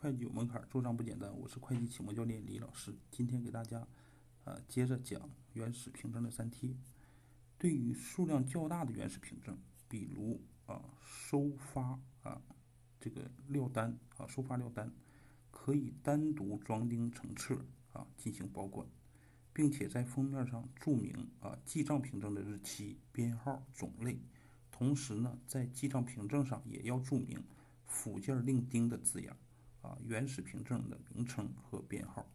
会计有门槛，做账不简单。我是会计启蒙教练李老师，今天给大家，呃，接着讲原始凭证的粘贴。对于数量较大的原始凭证，比如啊收发啊这个料单啊收发料单，可以单独装订成册啊进行保管，并且在封面上注明啊记账凭证的日期、编号、种类。同时呢，在记账凭证上也要注明附件另丁的字样。啊，原始凭证的名称和编号。